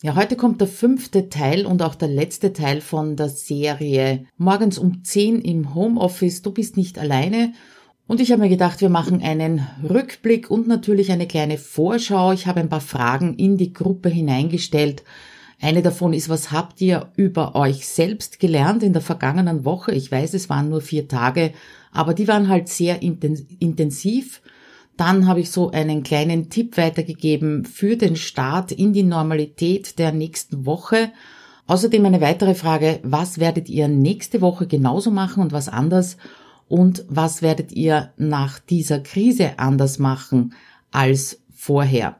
Ja, heute kommt der fünfte Teil und auch der letzte Teil von der Serie Morgens um 10 im Homeoffice. Du bist nicht alleine. Und ich habe mir gedacht, wir machen einen Rückblick und natürlich eine kleine Vorschau. Ich habe ein paar Fragen in die Gruppe hineingestellt. Eine davon ist, was habt ihr über euch selbst gelernt in der vergangenen Woche? Ich weiß, es waren nur vier Tage, aber die waren halt sehr intensiv. Dann habe ich so einen kleinen Tipp weitergegeben für den Start in die Normalität der nächsten Woche. Außerdem eine weitere Frage, was werdet ihr nächste Woche genauso machen und was anders? Und was werdet ihr nach dieser Krise anders machen als vorher?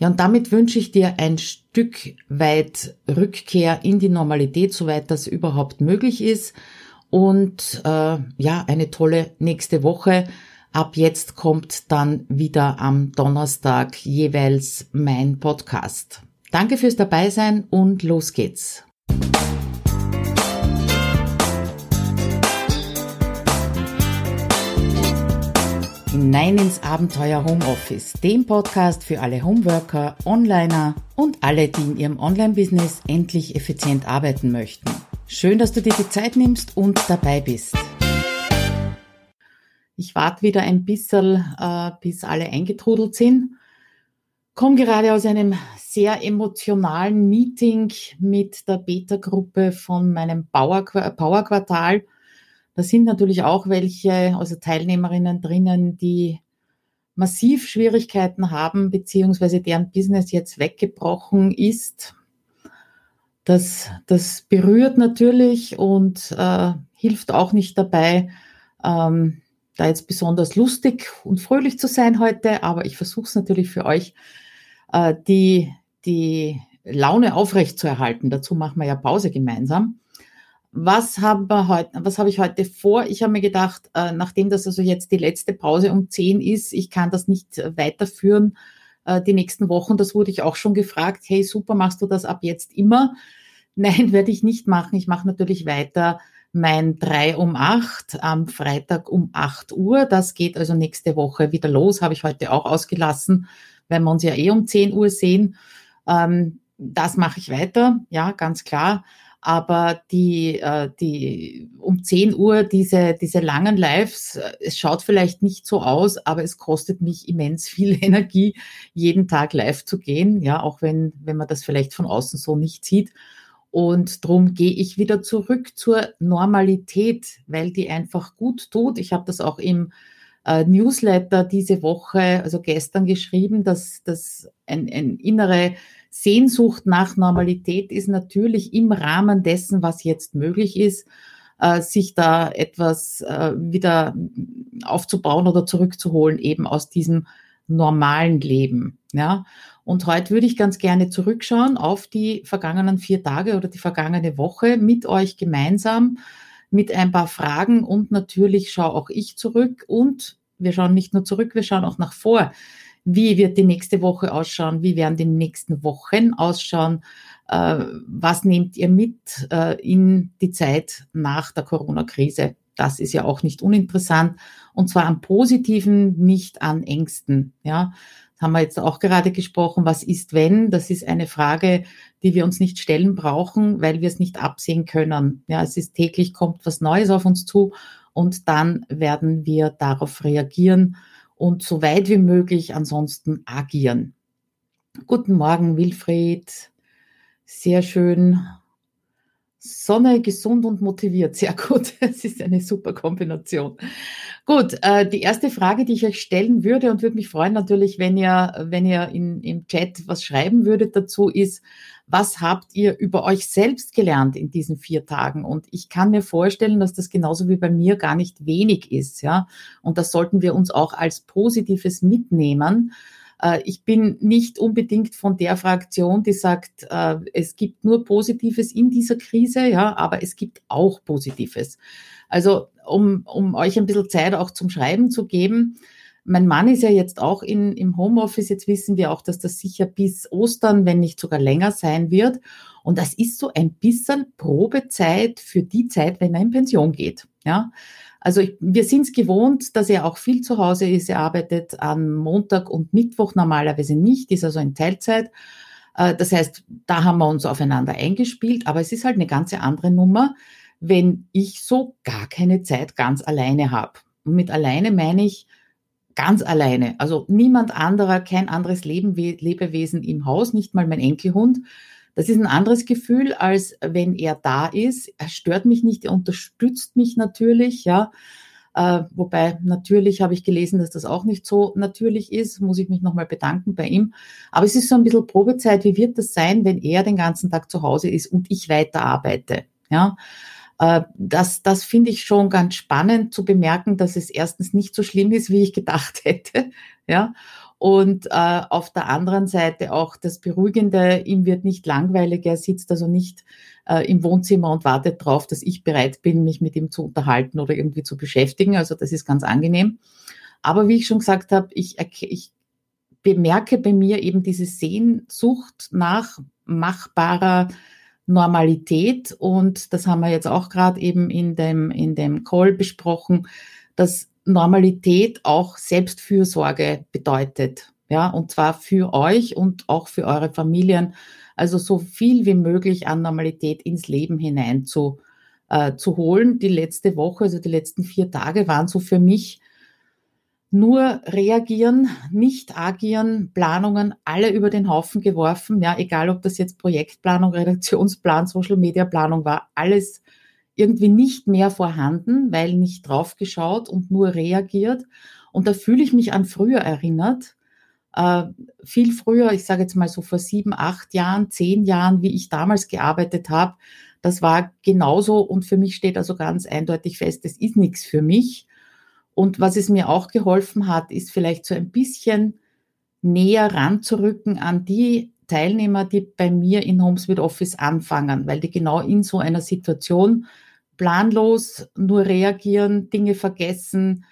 Ja, und damit wünsche ich dir ein Stück weit Rückkehr in die Normalität, soweit das überhaupt möglich ist. Und äh, ja, eine tolle nächste Woche. Ab jetzt kommt dann wieder am Donnerstag jeweils mein Podcast. Danke fürs Dabeisein und los geht's. Hinein ins Abenteuer Homeoffice, dem Podcast für alle Homeworker, Onliner und alle, die in ihrem Online-Business endlich effizient arbeiten möchten. Schön, dass du dir die Zeit nimmst und dabei bist. Ich warte wieder ein bisschen, äh, bis alle eingetrudelt sind. Komme gerade aus einem sehr emotionalen Meeting mit der Beta-Gruppe von meinem Power-Quartal. Da sind natürlich auch welche, also Teilnehmerinnen drinnen, die massiv Schwierigkeiten haben, beziehungsweise deren Business jetzt weggebrochen ist. Das, das berührt natürlich und äh, hilft auch nicht dabei, ähm, da jetzt besonders lustig und fröhlich zu sein heute, aber ich versuche es natürlich für euch, äh, die, die Laune aufrecht zu erhalten. Dazu machen wir ja Pause gemeinsam. Was haben wir heute, was habe ich heute vor? Ich habe mir gedacht, äh, nachdem das also jetzt die letzte Pause um 10 ist, ich kann das nicht weiterführen äh, die nächsten Wochen. Das wurde ich auch schon gefragt. Hey, super, machst du das ab jetzt immer? Nein, werde ich nicht machen. Ich mache natürlich weiter mein 3 um 8 am Freitag um 8 Uhr. Das geht also nächste Woche wieder los, habe ich heute auch ausgelassen, weil wir uns ja eh um 10 Uhr sehen. Ähm, das mache ich weiter, ja, ganz klar. Aber die, äh, die um 10 Uhr, diese, diese langen Lives, äh, es schaut vielleicht nicht so aus, aber es kostet mich immens viel Energie, jeden Tag live zu gehen. Ja, auch wenn, wenn man das vielleicht von außen so nicht sieht. Und darum gehe ich wieder zurück zur Normalität, weil die einfach gut tut. Ich habe das auch im äh, Newsletter diese Woche, also gestern geschrieben, dass das ein, ein innere Sehnsucht nach Normalität ist natürlich im Rahmen dessen, was jetzt möglich ist, äh, sich da etwas äh, wieder aufzubauen oder zurückzuholen, eben aus diesem normalen Leben. Ja, und heute würde ich ganz gerne zurückschauen auf die vergangenen vier Tage oder die vergangene Woche mit euch gemeinsam mit ein paar Fragen und natürlich schaue auch ich zurück und wir schauen nicht nur zurück, wir schauen auch nach vor. Wie wird die nächste Woche ausschauen? Wie werden die nächsten Wochen ausschauen? Äh, was nehmt ihr mit äh, in die Zeit nach der Corona-Krise? Das ist ja auch nicht uninteressant. Und zwar am Positiven, nicht an Ängsten. Ja, haben wir jetzt auch gerade gesprochen, was ist wenn? Das ist eine Frage, die wir uns nicht stellen brauchen, weil wir es nicht absehen können. Ja, es ist täglich kommt was Neues auf uns zu und dann werden wir darauf reagieren und so weit wie möglich ansonsten agieren. Guten Morgen, Wilfried. Sehr schön. Sonne, gesund und motiviert. Sehr gut. Es ist eine super Kombination. Gut, äh, die erste Frage, die ich euch stellen würde und würde mich freuen natürlich, wenn ihr, wenn ihr in, im Chat was schreiben würdet dazu, ist, was habt ihr über euch selbst gelernt in diesen vier Tagen? Und ich kann mir vorstellen, dass das genauso wie bei mir gar nicht wenig ist, ja. Und das sollten wir uns auch als Positives mitnehmen ich bin nicht unbedingt von der Fraktion, die sagt, äh, es gibt nur Positives in dieser Krise, ja, aber es gibt auch Positives. Also um, um euch ein bisschen Zeit auch zum Schreiben zu geben. Mein Mann ist ja jetzt auch in, im Homeoffice. Jetzt wissen wir auch, dass das sicher bis Ostern, wenn nicht sogar länger sein wird. Und das ist so ein bisschen Probezeit für die Zeit, wenn er in Pension geht. Ja, also ich, wir sind es gewohnt, dass er auch viel zu Hause ist. Er arbeitet am Montag und Mittwoch normalerweise nicht, ist also in Teilzeit. Äh, das heißt, da haben wir uns aufeinander eingespielt, aber es ist halt eine ganz andere Nummer, wenn ich so gar keine Zeit ganz alleine habe. Und mit alleine meine ich ganz alleine. Also niemand anderer, kein anderes Leben, Lebewesen im Haus, nicht mal mein Enkelhund. Das ist ein anderes Gefühl, als wenn er da ist. Er stört mich nicht, er unterstützt mich natürlich, ja. Äh, wobei natürlich habe ich gelesen, dass das auch nicht so natürlich ist, muss ich mich nochmal bedanken bei ihm. Aber es ist so ein bisschen Probezeit. Wie wird das sein, wenn er den ganzen Tag zu Hause ist und ich weiter arbeite? Ja. Äh, das, das finde ich schon ganz spannend zu bemerken, dass es erstens nicht so schlimm ist, wie ich gedacht hätte. Ja. Und äh, auf der anderen Seite auch das Beruhigende, ihm wird nicht langweilig, er sitzt also nicht äh, im Wohnzimmer und wartet darauf, dass ich bereit bin, mich mit ihm zu unterhalten oder irgendwie zu beschäftigen. Also das ist ganz angenehm. Aber wie ich schon gesagt habe, ich, ich bemerke bei mir eben diese Sehnsucht nach machbarer Normalität. Und das haben wir jetzt auch gerade eben in dem, in dem Call besprochen, dass Normalität auch Selbstfürsorge bedeutet. Ja, und zwar für euch und auch für eure Familien. Also so viel wie möglich an Normalität ins Leben hinein zu, äh, zu holen. Die letzte Woche, also die letzten vier Tage waren so für mich nur reagieren, nicht agieren, Planungen alle über den Haufen geworfen. Ja, egal ob das jetzt Projektplanung, Redaktionsplan, Social Media Planung war, alles irgendwie nicht mehr vorhanden, weil nicht draufgeschaut und nur reagiert. Und da fühle ich mich an früher erinnert. Äh, viel früher, ich sage jetzt mal so vor sieben, acht Jahren, zehn Jahren, wie ich damals gearbeitet habe. Das war genauso und für mich steht also ganz eindeutig fest, es ist nichts für mich. Und was es mir auch geholfen hat, ist vielleicht so ein bisschen näher ranzurücken an die Teilnehmer, die bei mir in Homes with Office anfangen, weil die genau in so einer Situation planlos nur reagieren, Dinge vergessen,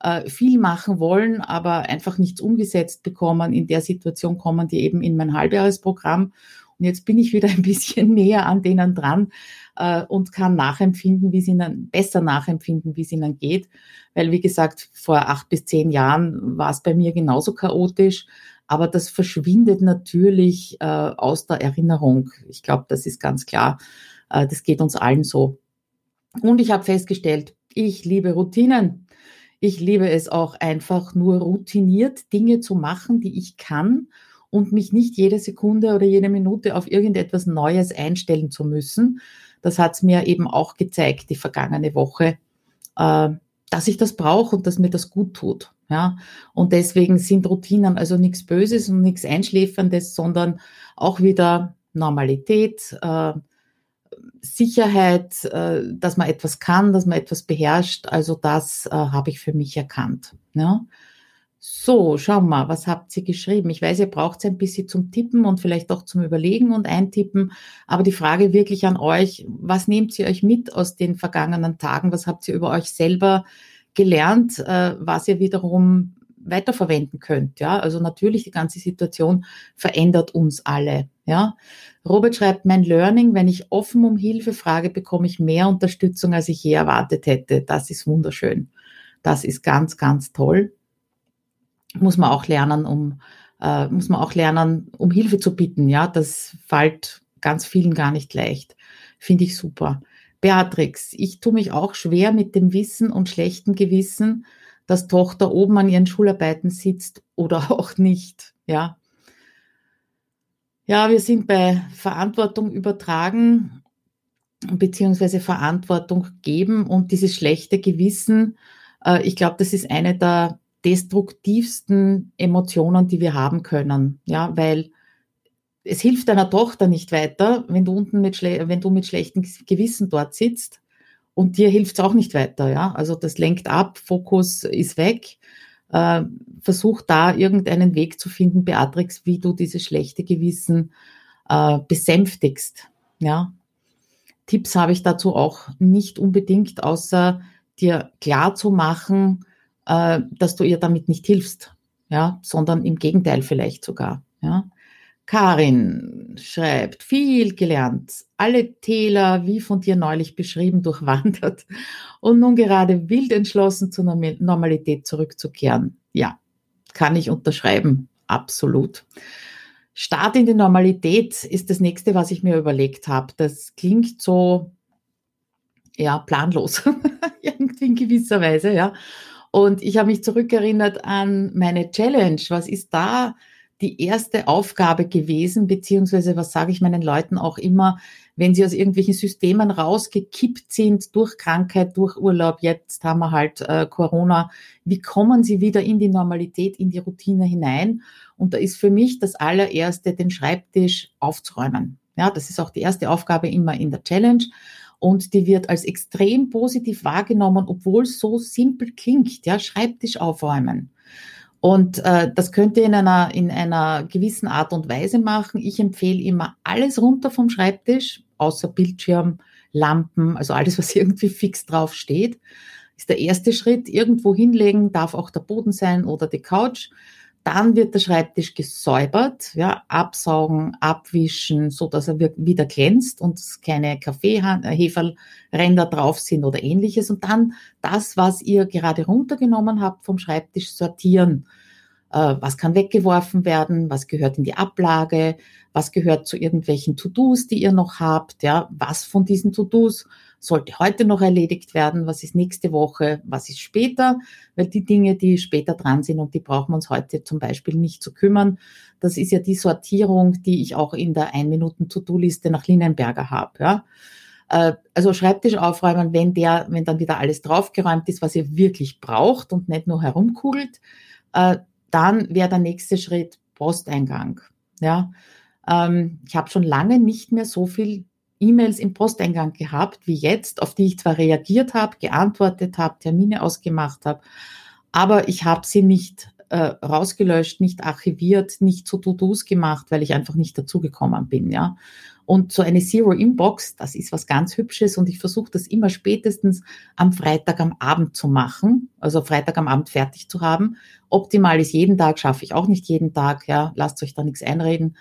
äh, viel machen wollen, aber einfach nichts umgesetzt bekommen. In der Situation kommen die eben in mein Halbjahresprogramm. Und jetzt bin ich wieder ein bisschen näher an denen dran äh, und kann nachempfinden, wie es ihnen, besser nachempfinden, wie es ihnen geht. Weil, wie gesagt, vor acht bis zehn Jahren war es bei mir genauso chaotisch. Aber das verschwindet natürlich äh, aus der Erinnerung. Ich glaube, das ist ganz klar. Das geht uns allen so. Und ich habe festgestellt, ich liebe Routinen. Ich liebe es auch einfach nur routiniert Dinge zu machen, die ich kann und mich nicht jede Sekunde oder jede Minute auf irgendetwas Neues einstellen zu müssen. Das hat es mir eben auch gezeigt, die vergangene Woche, äh, dass ich das brauche und dass mir das gut tut. Ja, und deswegen sind Routinen also nichts Böses und nichts Einschläferndes, sondern auch wieder Normalität, äh, Sicherheit, äh, dass man etwas kann, dass man etwas beherrscht. Also das äh, habe ich für mich erkannt. Ja. So, schau mal, was habt ihr geschrieben? Ich weiß, ihr braucht ein bisschen zum Tippen und vielleicht auch zum Überlegen und Eintippen. Aber die Frage wirklich an euch, was nehmt ihr euch mit aus den vergangenen Tagen? Was habt ihr über euch selber gelernt, äh, was ihr wiederum weiterverwenden könnt. Ja, also natürlich die ganze Situation verändert uns alle. Ja, Robert schreibt, mein Learning, wenn ich offen um Hilfe frage, bekomme ich mehr Unterstützung, als ich je erwartet hätte. Das ist wunderschön. Das ist ganz, ganz toll. Muss man auch lernen, um, äh, muss man auch lernen, um Hilfe zu bitten. Ja, das fällt ganz vielen gar nicht leicht. Finde ich super. Beatrix, ich tue mich auch schwer mit dem Wissen und schlechten Gewissen, dass Tochter oben an ihren Schularbeiten sitzt oder auch nicht. Ja, ja, wir sind bei Verantwortung übertragen beziehungsweise Verantwortung geben und dieses schlechte Gewissen. Äh, ich glaube, das ist eine der destruktivsten Emotionen, die wir haben können. Ja, weil es hilft deiner Tochter nicht weiter, wenn du unten mit, wenn du mit schlechtem Gewissen dort sitzt und dir hilft es auch nicht weiter. Ja, also das lenkt ab, Fokus ist weg äh, versuch da irgendeinen Weg zu finden, Beatrix, wie du dieses schlechte Gewissen äh, besänftigst. Ja. Tipps habe ich dazu auch nicht unbedingt, außer dir klar zu machen, äh, dass du ihr damit nicht hilfst, ja, sondern im Gegenteil vielleicht sogar. Ja. Karin schreibt, viel gelernt, alle Täler, wie von dir neulich beschrieben, durchwandert und nun gerade wild entschlossen zur Normalität zurückzukehren. Ja, kann ich unterschreiben, absolut. Start in die Normalität ist das nächste, was ich mir überlegt habe. Das klingt so, ja, planlos, irgendwie in gewisser Weise, ja. Und ich habe mich zurückerinnert an meine Challenge. Was ist da die erste Aufgabe gewesen, beziehungsweise was sage ich meinen Leuten auch immer, wenn sie aus irgendwelchen Systemen rausgekippt sind durch Krankheit, durch Urlaub, jetzt haben wir halt äh, Corona, wie kommen sie wieder in die Normalität, in die Routine hinein? Und da ist für mich das allererste, den Schreibtisch aufzuräumen. Ja, das ist auch die erste Aufgabe immer in der Challenge. Und die wird als extrem positiv wahrgenommen, obwohl es so simpel klingt. Ja, Schreibtisch aufräumen. Und äh, das könnt ihr in einer, in einer gewissen Art und Weise machen. Ich empfehle immer alles runter vom Schreibtisch, außer Bildschirm, Lampen, also alles, was irgendwie fix drauf steht. Ist der erste Schritt. Irgendwo hinlegen, darf auch der Boden sein oder die Couch. Dann wird der Schreibtisch gesäubert, ja, absaugen, abwischen, so dass er wieder glänzt und keine Kaffeeheferränder drauf sind oder ähnliches. Und dann das, was ihr gerade runtergenommen habt vom Schreibtisch, sortieren. Äh, was kann weggeworfen werden? Was gehört in die Ablage? Was gehört zu irgendwelchen To-Dos, die ihr noch habt? Ja, was von diesen To-Dos sollte heute noch erledigt werden, was ist nächste Woche, was ist später, weil die Dinge, die später dran sind und die brauchen wir uns heute zum Beispiel nicht zu kümmern, das ist ja die Sortierung, die ich auch in der Ein-Minuten-To-Do-Liste nach Linenberger habe. Ja. Äh, also Schreibtisch aufräumen, wenn der, wenn dann wieder alles draufgeräumt ist, was ihr wirklich braucht und nicht nur herumkugelt, äh, dann wäre der nächste Schritt Posteingang. Ja, ähm, ich habe schon lange nicht mehr so viel E-Mails im Posteingang gehabt wie jetzt, auf die ich zwar reagiert habe, geantwortet habe, Termine ausgemacht habe, aber ich habe sie nicht äh, rausgelöscht, nicht archiviert, nicht zu To-Dos gemacht, weil ich einfach nicht dazugekommen bin, ja. Und so eine Zero Inbox, das ist was ganz Hübsches und ich versuche das immer spätestens am Freitag am Abend zu machen, also Freitag am Abend fertig zu haben. Optimal ist jeden Tag, schaffe ich auch nicht jeden Tag, ja, lasst euch da nichts einreden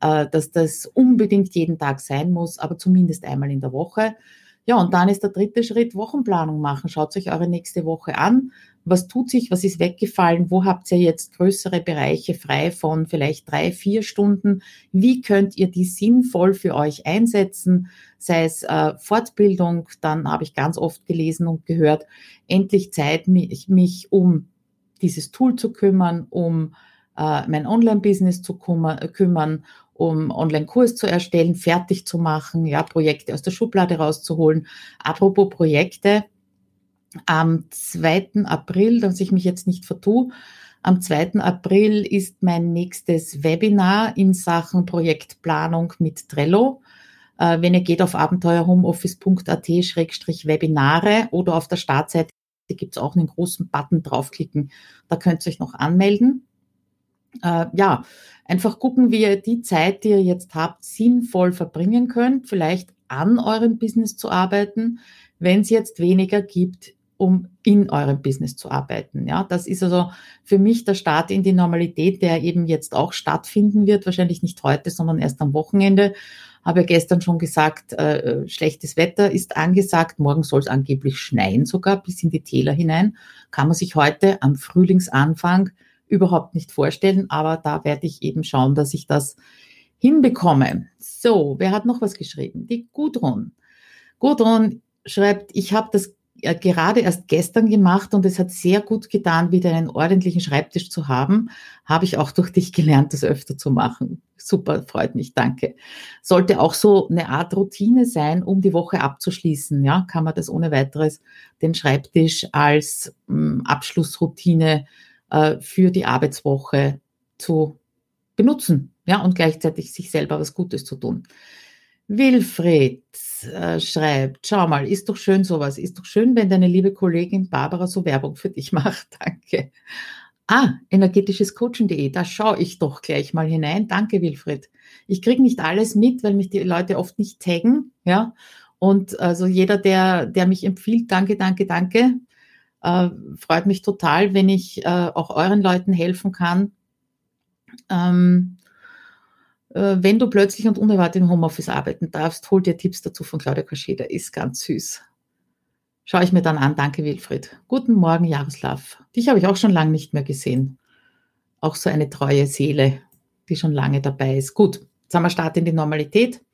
dass das unbedingt jeden Tag sein muss, aber zumindest einmal in der Woche. Ja, und dann ist der dritte Schritt Wochenplanung machen. Schaut euch eure nächste Woche an. Was tut sich? Was ist weggefallen? Wo habt ihr jetzt größere Bereiche frei von vielleicht drei, vier Stunden? Wie könnt ihr die sinnvoll für euch einsetzen? Sei es äh, Fortbildung, dann habe ich ganz oft gelesen und gehört, endlich Zeit, mich, mich um dieses Tool zu kümmern, um äh, mein Online-Business zu kümmern, um Online-Kurs zu erstellen, fertig zu machen, ja, Projekte aus der Schublade rauszuholen. Apropos Projekte, am 2. April, dass ich mich jetzt nicht vertue, am 2. April ist mein nächstes Webinar in Sachen Projektplanung mit Trello. Äh, wenn ihr geht auf abenteuerhomeoffice.at-webinare oder auf der Startseite gibt es auch einen großen Button draufklicken. Da könnt ihr euch noch anmelden. Äh, ja, einfach gucken, wie ihr die Zeit, die ihr jetzt habt, sinnvoll verbringen könnt, vielleicht an eurem Business zu arbeiten, wenn es jetzt weniger gibt, um in eurem Business zu arbeiten. Ja, das ist also für mich der Start in die Normalität, der eben jetzt auch stattfinden wird, wahrscheinlich nicht heute, sondern erst am Wochenende. Habe ja gestern schon gesagt, äh, schlechtes Wetter ist angesagt. Morgen soll es angeblich schneien, sogar bis in die Täler hinein. Kann man sich heute am Frühlingsanfang überhaupt nicht vorstellen, aber da werde ich eben schauen, dass ich das hinbekomme. So, wer hat noch was geschrieben? Die Gudrun. Gudrun schreibt, ich habe das äh, gerade erst gestern gemacht und es hat sehr gut getan, wieder einen ordentlichen Schreibtisch zu haben. Habe ich auch durch dich gelernt, das öfter zu machen. Super, freut mich, danke. Sollte auch so eine Art Routine sein, um die Woche abzuschließen. Ja, kann man das ohne weiteres den Schreibtisch als ähm, Abschlussroutine äh, für die Arbeitswoche zu benutzen, ja, und gleichzeitig sich selber was Gutes zu tun. Wilfried äh, schreibt, schau mal, ist doch schön sowas, ist doch schön, wenn deine liebe Kollegin Barbara so Werbung für dich macht. Danke. Ah, energetischescoaching.de, da schaue ich doch gleich mal hinein. Danke, Wilfried. Ich kriege nicht alles mit, weil mich die Leute oft nicht taggen, ja. Und also jeder, der, der mich empfiehlt, danke, danke, danke. Äh, freut mich total, wenn ich äh, auch euren Leuten helfen kann. Ähm, äh, wenn du plötzlich und unerwartet im Homeoffice arbeiten darfst, hol dir Tipps dazu von Claudia Kascheda, ist ganz süß. Schaue ich mir dann an. Danke, Wilfried. Guten Morgen, Jaroslav. Dich habe ich auch schon lange nicht mehr gesehen. Auch so eine treue Seele. die schon lange dabei ist. Gut, jetzt haben wir Start in die Normalität.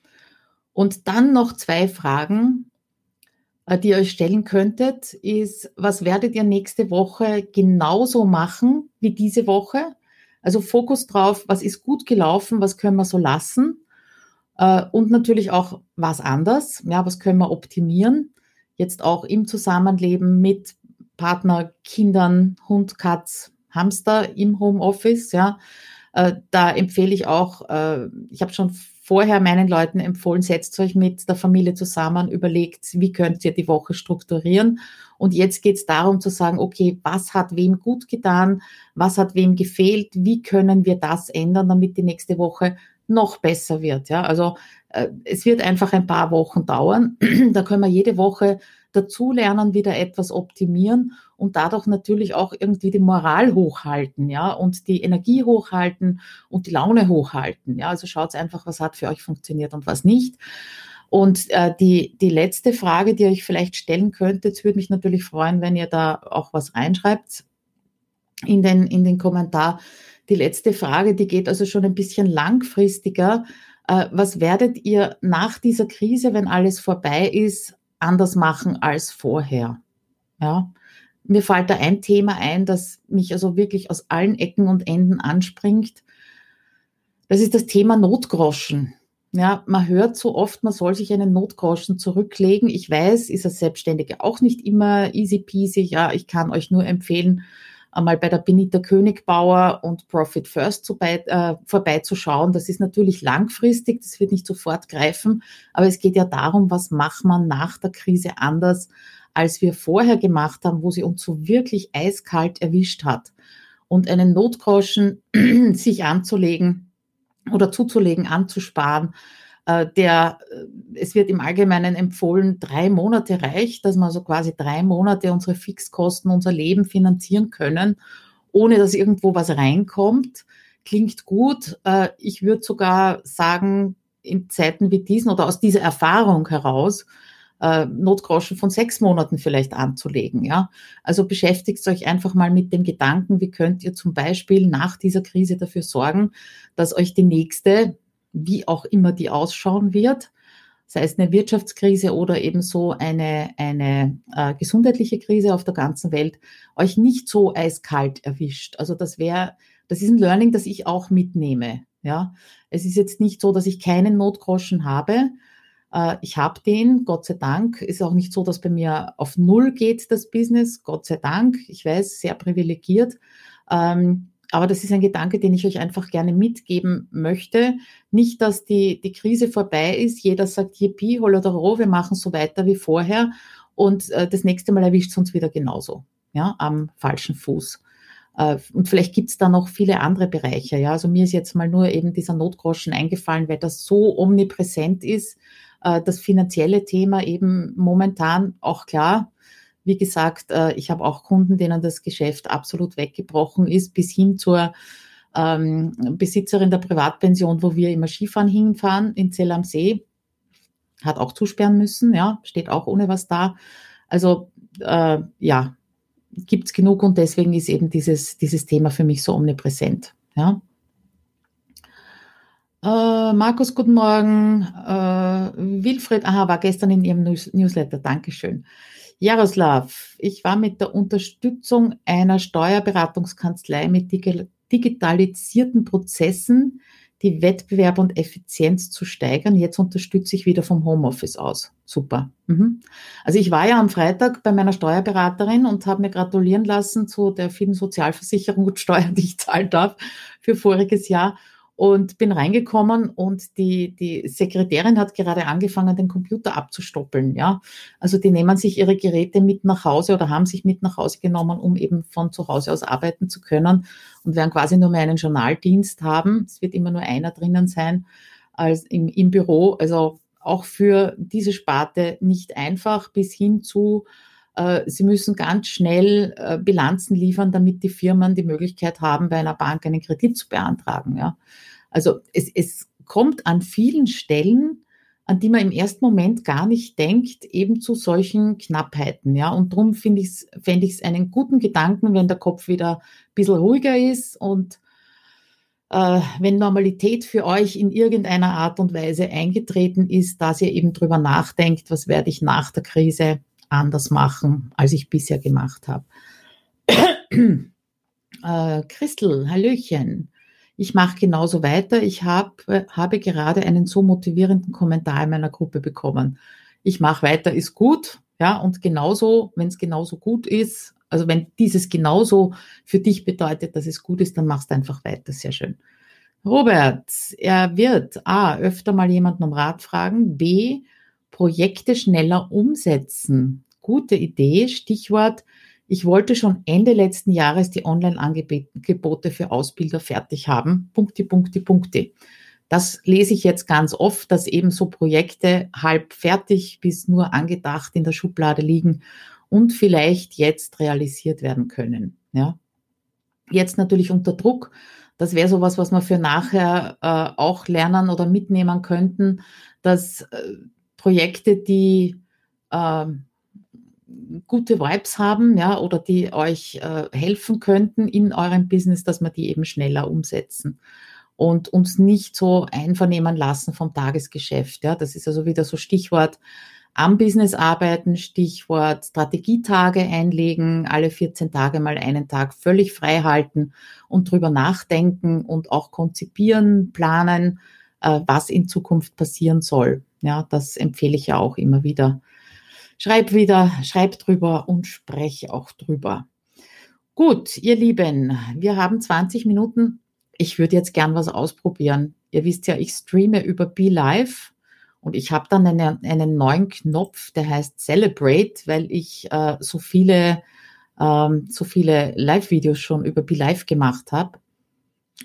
Und dann noch zwei Fragen, die ihr euch stellen könntet, ist, was werdet ihr nächste Woche genauso machen wie diese Woche? Also Fokus drauf, was ist gut gelaufen, was können wir so lassen? Äh, und natürlich auch was anders, ja, was können wir optimieren? Jetzt auch im Zusammenleben mit Partner, Kindern, Hund, Katz, Hamster im Homeoffice, ja. Äh, da empfehle ich auch, äh, ich habe schon vorher meinen Leuten empfohlen, setzt euch mit der Familie zusammen, überlegt, wie könnt ihr die Woche strukturieren. Und jetzt geht es darum zu sagen, okay, was hat wem gut getan, was hat wem gefehlt, wie können wir das ändern, damit die nächste Woche noch besser wird. Ja, also äh, es wird einfach ein paar Wochen dauern. da können wir jede Woche dazulernen, wieder etwas optimieren und dadurch natürlich auch irgendwie die Moral hochhalten, ja, und die Energie hochhalten und die Laune hochhalten. Ja, also schaut einfach, was hat für euch funktioniert und was nicht. Und äh, die, die letzte Frage, die ihr euch vielleicht stellen könntet, würde mich natürlich freuen, wenn ihr da auch was reinschreibt in den, in den Kommentar. Die letzte Frage, die geht also schon ein bisschen langfristiger. Äh, was werdet ihr nach dieser Krise, wenn alles vorbei ist, anders machen als vorher? Ja, mir fällt da ein Thema ein, das mich also wirklich aus allen Ecken und Enden anspringt. Das ist das Thema Notgroschen. Ja, man hört so oft, man soll sich einen Notgroschen zurücklegen. Ich weiß, ist als Selbstständige auch nicht immer easy peasy. Ja, ich kann euch nur empfehlen, einmal bei der Benita Königbauer und Profit First zu bei, äh, vorbeizuschauen. Das ist natürlich langfristig, das wird nicht sofort greifen, aber es geht ja darum, was macht man nach der Krise anders, als wir vorher gemacht haben, wo sie uns so wirklich eiskalt erwischt hat. Und einen Notgroschen sich anzulegen oder zuzulegen, anzusparen, der, äh, es wird im Allgemeinen empfohlen, drei Monate reicht, dass wir also quasi drei Monate unsere Fixkosten, unser Leben finanzieren können, ohne dass irgendwo was reinkommt. Klingt gut. Äh, ich würde sogar sagen, in Zeiten wie diesen oder aus dieser Erfahrung heraus, Notgroschen von sechs Monaten vielleicht anzulegen. Ja? Also beschäftigt euch einfach mal mit dem Gedanken, wie könnt ihr zum Beispiel nach dieser Krise dafür sorgen, dass euch die nächste wie auch immer die ausschauen wird, sei es eine Wirtschaftskrise oder eben so eine, eine äh, gesundheitliche Krise auf der ganzen Welt, euch nicht so eiskalt erwischt. Also das wäre, das ist ein Learning, das ich auch mitnehme. Ja, es ist jetzt nicht so, dass ich keinen Notgroschen habe. Äh, ich habe den, Gott sei Dank. Ist auch nicht so, dass bei mir auf Null geht das Business, Gott sei Dank. Ich weiß, sehr privilegiert. Ähm, aber das ist ein Gedanke, den ich euch einfach gerne mitgeben möchte. Nicht, dass die, die Krise vorbei ist, jeder sagt Yippie, Holodoro, wir machen so weiter wie vorher und äh, das nächste Mal erwischt es uns wieder genauso, ja, am falschen Fuß. Äh, und vielleicht gibt es da noch viele andere Bereiche. Ja, also mir ist jetzt mal nur eben dieser Notgroschen eingefallen, weil das so omnipräsent ist. Äh, das finanzielle Thema eben momentan auch klar wie gesagt, äh, ich habe auch Kunden, denen das Geschäft absolut weggebrochen ist, bis hin zur ähm, Besitzerin der Privatpension, wo wir immer Skifahren hinfahren in Zell am See, hat auch zusperren müssen, ja, steht auch ohne was da. Also äh, ja, gibt's genug und deswegen ist eben dieses, dieses Thema für mich so omnipräsent. Ja. Äh, Markus, guten Morgen. Äh, Wilfried, aha, war gestern in Ihrem News Newsletter. Dankeschön. Jaroslav, ich war mit der Unterstützung einer Steuerberatungskanzlei mit digitalisierten Prozessen, die Wettbewerb und Effizienz zu steigern. Jetzt unterstütze ich wieder vom Homeoffice aus. Super. Mhm. Also ich war ja am Freitag bei meiner Steuerberaterin und habe mir gratulieren lassen zu der vielen Sozialversicherung und Steuern, die ich zahlen darf für voriges Jahr und bin reingekommen und die, die Sekretärin hat gerade angefangen, den Computer abzustoppeln. Ja, also die nehmen sich ihre Geräte mit nach Hause oder haben sich mit nach Hause genommen, um eben von zu Hause aus arbeiten zu können und werden quasi nur mehr einen Journaldienst haben. Es wird immer nur einer drinnen sein als im, im Büro. Also auch für diese Sparte nicht einfach bis hin zu Sie müssen ganz schnell äh, Bilanzen liefern, damit die Firmen die Möglichkeit haben, bei einer Bank einen Kredit zu beantragen. Ja. Also es, es kommt an vielen Stellen, an die man im ersten Moment gar nicht denkt, eben zu solchen Knappheiten. Ja. Und darum finde ich fände ich es einen guten Gedanken, wenn der Kopf wieder ein bisschen ruhiger ist und äh, wenn Normalität für euch in irgendeiner Art und Weise eingetreten ist, dass ihr eben drüber nachdenkt, was werde ich nach der Krise anders machen, als ich bisher gemacht habe. äh, Christel, Hallöchen. Ich mache genauso weiter. Ich hab, äh, habe gerade einen so motivierenden Kommentar in meiner Gruppe bekommen. Ich mache weiter, ist gut. Ja, und genauso, wenn es genauso gut ist, also wenn dieses genauso für dich bedeutet, dass es gut ist, dann machst du einfach weiter. Sehr schön. Robert, er wird A, öfter mal jemanden um Rat fragen, B, Projekte schneller umsetzen. Gute Idee. Stichwort, ich wollte schon Ende letzten Jahres die Online-Angebote für Ausbilder fertig haben. Punkte, Punkte, Punkte. Das lese ich jetzt ganz oft, dass eben so Projekte halb fertig bis nur angedacht in der Schublade liegen und vielleicht jetzt realisiert werden können. Ja. Jetzt natürlich unter Druck. Das wäre sowas, was wir für nachher äh, auch lernen oder mitnehmen könnten, dass äh, Projekte, die äh, gute Vibes haben, ja, oder die euch äh, helfen könnten in eurem Business, dass wir die eben schneller umsetzen und uns nicht so einvernehmen lassen vom Tagesgeschäft. Ja, das ist also wieder so Stichwort am Business arbeiten, Stichwort Strategietage einlegen, alle 14 Tage mal einen Tag völlig frei halten und drüber nachdenken und auch konzipieren, planen, äh, was in Zukunft passieren soll. Ja, das empfehle ich ja auch immer wieder. Schreib wieder, schreib drüber und sprech auch drüber. Gut, ihr Lieben, wir haben 20 Minuten. Ich würde jetzt gern was ausprobieren. Ihr wisst ja, ich streame über Be Live und ich habe dann eine, einen neuen Knopf, der heißt Celebrate, weil ich äh, so viele, ähm, so viele Live-Videos schon über Be Live gemacht habe.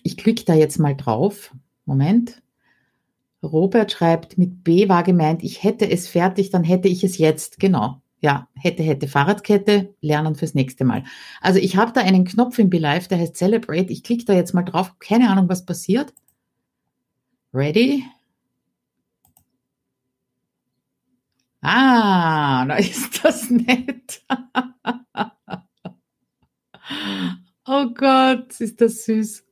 Ich klicke da jetzt mal drauf. Moment. Robert schreibt, mit B war gemeint, ich hätte es fertig, dann hätte ich es jetzt. Genau. Ja, hätte, hätte Fahrradkette, lernen fürs nächste Mal. Also ich habe da einen Knopf im Be Live, der heißt Celebrate. Ich klicke da jetzt mal drauf. Keine Ahnung, was passiert. Ready? Ah, da ist das nett. oh Gott, ist das süß.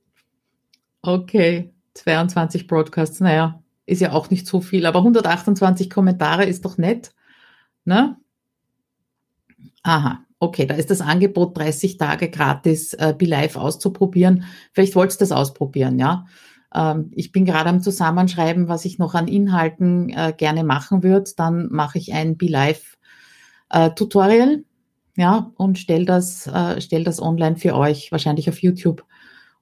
Okay, 22 Broadcasts, naja, ist ja auch nicht so viel, aber 128 Kommentare ist doch nett. Ne? Aha, okay, da ist das Angebot 30 Tage gratis äh, Be Live auszuprobieren. Vielleicht wolltest du das ausprobieren, ja. Ähm, ich bin gerade am Zusammenschreiben, was ich noch an Inhalten äh, gerne machen würde. Dann mache ich ein BeLive äh, Tutorial, ja, und stell das, äh, stell das online für euch, wahrscheinlich auf YouTube.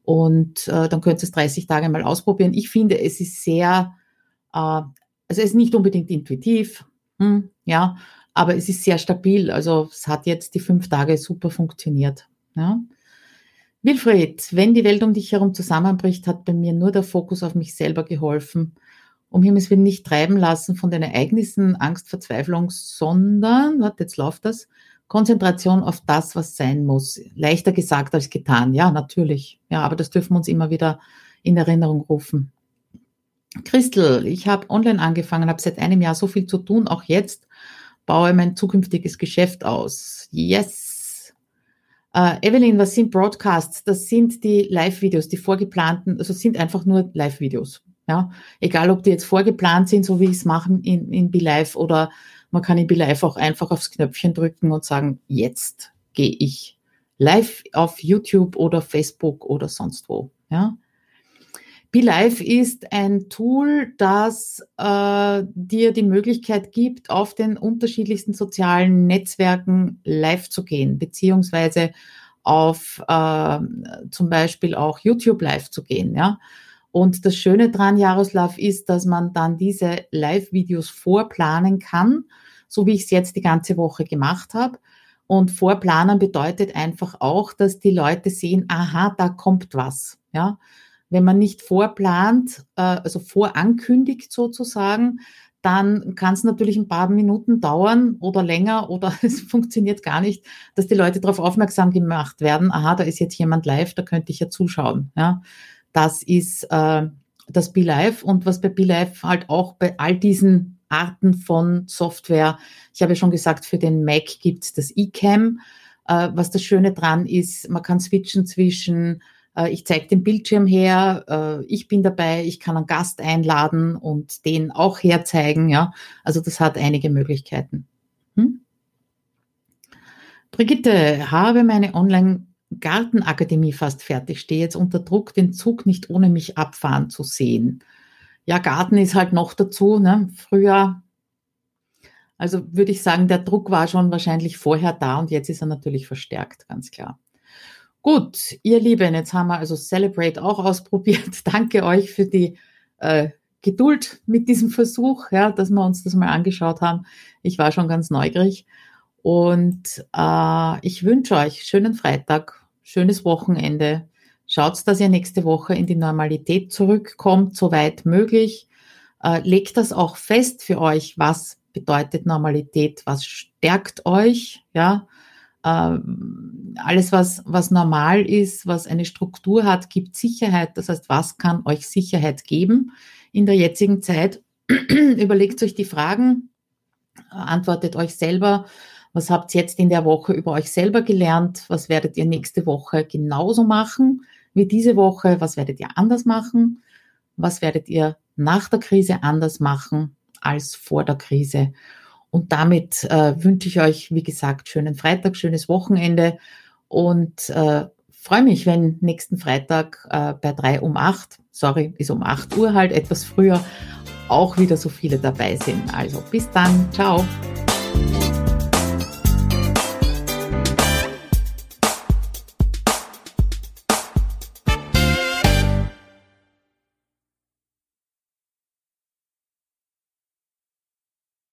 Und äh, dann könnt ihr es 30 Tage mal ausprobieren. Ich finde, es ist sehr, also es ist nicht unbedingt intuitiv, hm, ja, aber es ist sehr stabil. Also es hat jetzt die fünf Tage super funktioniert. Ja. Wilfried, wenn die Welt um dich herum zusammenbricht, hat bei mir nur der Fokus auf mich selber geholfen. Um Himmels Willen nicht treiben lassen von den Ereignissen, Angst, Verzweiflung, sondern, warte, jetzt läuft das, Konzentration auf das, was sein muss. Leichter gesagt als getan. Ja, natürlich. Ja, aber das dürfen wir uns immer wieder in Erinnerung rufen. Christel, ich habe online angefangen, habe seit einem Jahr so viel zu tun, auch jetzt baue mein zukünftiges Geschäft aus. Yes, Uh, Evelyn, was sind Broadcasts? Das sind die Live-Videos, die vorgeplanten, also sind einfach nur Live-Videos. Ja, egal ob die jetzt vorgeplant sind, so wie ich es mache in, in BeLive oder man kann in BeLive auch einfach aufs Knöpfchen drücken und sagen, jetzt gehe ich live auf YouTube oder Facebook oder sonst wo. Ja, BeLive ist ein Tool, das äh, dir die Möglichkeit gibt, auf den unterschiedlichsten sozialen Netzwerken live zu gehen, beziehungsweise auf äh, zum Beispiel auch YouTube live zu gehen. Ja? Und das Schöne dran, Jaroslav, ist, dass man dann diese Live-Videos vorplanen kann, so wie ich es jetzt die ganze Woche gemacht habe. Und vorplanen bedeutet einfach auch, dass die Leute sehen, aha, da kommt was. Ja, wenn man nicht vorplant, äh, also vorankündigt sozusagen, dann kann es natürlich ein paar Minuten dauern oder länger oder es funktioniert gar nicht, dass die Leute darauf aufmerksam gemacht werden, aha, da ist jetzt jemand live, da könnte ich ja zuschauen. Ja, das ist äh, das Be Live und was bei Be Live halt auch bei all diesen Arten von Software, ich habe ja schon gesagt, für den Mac gibt es das eCam. Äh, was das Schöne dran ist, man kann switchen zwischen ich zeige den Bildschirm her, äh, ich bin dabei, ich kann einen Gast einladen und den auch herzeigen. Ja? Also das hat einige Möglichkeiten. Hm? Brigitte, habe meine Online- Gartenakademie fast fertig, stehe jetzt unter Druck, den Zug nicht ohne mich abfahren zu sehen. Ja, Garten ist halt noch dazu, ne? Früher, also würde ich sagen, der Druck war schon wahrscheinlich vorher da und jetzt ist er natürlich verstärkt, ganz klar. Gut, ihr Lieben, jetzt haben wir also Celebrate auch ausprobiert. Danke euch für die äh, Geduld mit diesem Versuch, ja, dass wir uns das mal angeschaut haben. Ich war schon ganz neugierig. Und äh, ich wünsche euch schönen Freitag, schönes Wochenende. Schaut, dass ihr nächste Woche in die Normalität zurückkommt, soweit möglich. Äh, legt das auch fest für euch, was bedeutet Normalität, was stärkt euch, ja. Äh, alles, was, was normal ist, was eine Struktur hat, gibt Sicherheit. Das heißt, was kann euch Sicherheit geben in der jetzigen Zeit? Überlegt euch die Fragen, antwortet euch selber, was habt ihr jetzt in der Woche über euch selber gelernt? Was werdet ihr nächste Woche genauso machen wie diese Woche? Was werdet ihr anders machen? Was werdet ihr nach der Krise anders machen als vor der Krise? Und damit äh, wünsche ich euch, wie gesagt, schönen Freitag, schönes Wochenende und äh, freue mich, wenn nächsten Freitag äh, bei drei um acht, sorry, ist um acht Uhr halt etwas früher, auch wieder so viele dabei sind. Also bis dann, ciao.